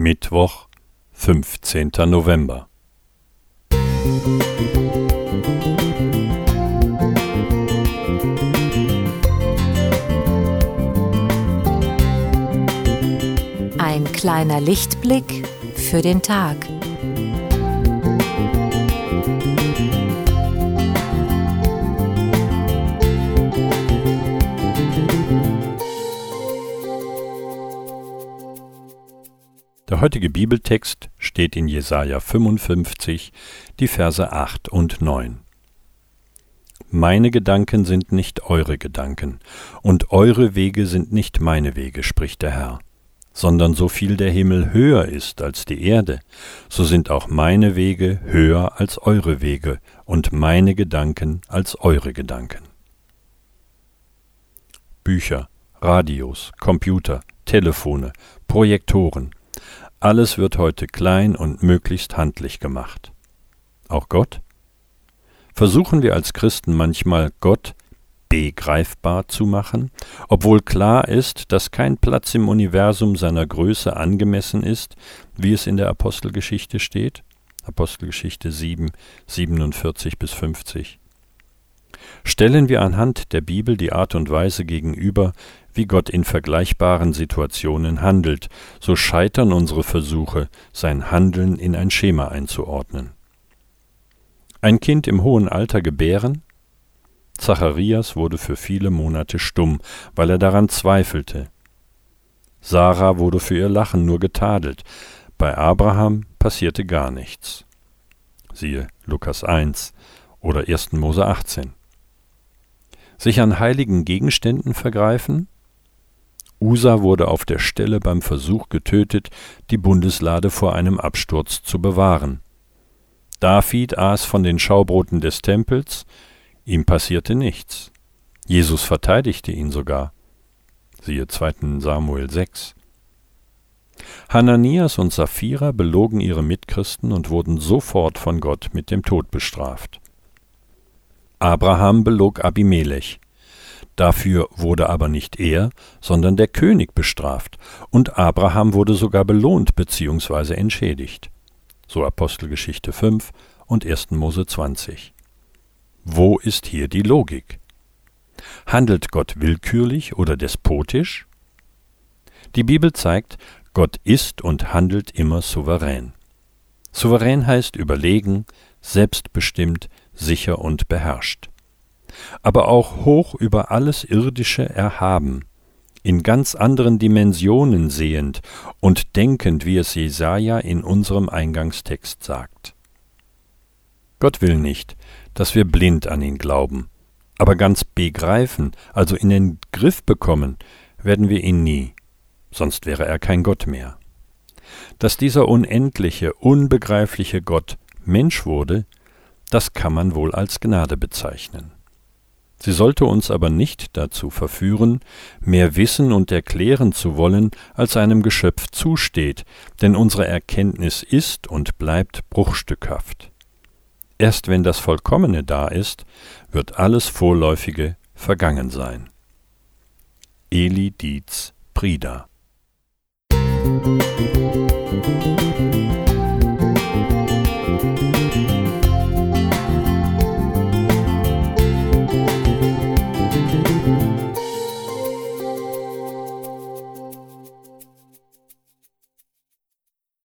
Mittwoch, 15. November. Ein kleiner Lichtblick für den Tag. Der heutige Bibeltext steht in Jesaja 55, die Verse 8 und 9. Meine Gedanken sind nicht eure Gedanken, und eure Wege sind nicht meine Wege, spricht der Herr. Sondern so viel der Himmel höher ist als die Erde, so sind auch meine Wege höher als eure Wege und meine Gedanken als eure Gedanken. Bücher, Radios, Computer, Telefone, Projektoren, alles wird heute klein und möglichst handlich gemacht. Auch Gott? Versuchen wir als Christen manchmal Gott begreifbar zu machen, obwohl klar ist, dass kein Platz im Universum seiner Größe angemessen ist, wie es in der Apostelgeschichte steht? Apostelgeschichte 7, 47 bis 50. Stellen wir anhand der Bibel die Art und Weise gegenüber, wie Gott in vergleichbaren Situationen handelt, so scheitern unsere Versuche, sein Handeln in ein Schema einzuordnen. Ein Kind im hohen Alter gebären? Zacharias wurde für viele Monate stumm, weil er daran zweifelte. Sarah wurde für ihr Lachen nur getadelt, bei Abraham passierte gar nichts. Siehe Lukas 1 oder 1. Mose 18. Sich an heiligen Gegenständen vergreifen? Usa wurde auf der Stelle beim Versuch getötet, die Bundeslade vor einem Absturz zu bewahren. David aß von den Schaubroten des Tempels, ihm passierte nichts. Jesus verteidigte ihn sogar. Siehe 2. Samuel 6. Hananias und Sapphira belogen ihre Mitchristen und wurden sofort von Gott mit dem Tod bestraft. Abraham belog Abimelech. Dafür wurde aber nicht er, sondern der König bestraft, und Abraham wurde sogar belohnt bzw. entschädigt. So Apostelgeschichte 5 und 1. Mose 20. Wo ist hier die Logik? Handelt Gott willkürlich oder despotisch? Die Bibel zeigt, Gott ist und handelt immer souverän. Souverän heißt überlegen, selbstbestimmt, sicher und beherrscht aber auch hoch über alles Irdische erhaben, in ganz anderen Dimensionen sehend und denkend, wie es Jesaja in unserem Eingangstext sagt. Gott will nicht, dass wir blind an ihn glauben, aber ganz begreifen, also in den Griff bekommen, werden wir ihn nie, sonst wäre er kein Gott mehr. Dass dieser unendliche, unbegreifliche Gott Mensch wurde, das kann man wohl als Gnade bezeichnen. Sie sollte uns aber nicht dazu verführen, mehr wissen und erklären zu wollen, als einem Geschöpf zusteht, denn unsere Erkenntnis ist und bleibt bruchstückhaft. Erst wenn das Vollkommene da ist, wird alles Vorläufige vergangen sein. Eli Dietz Prida Musik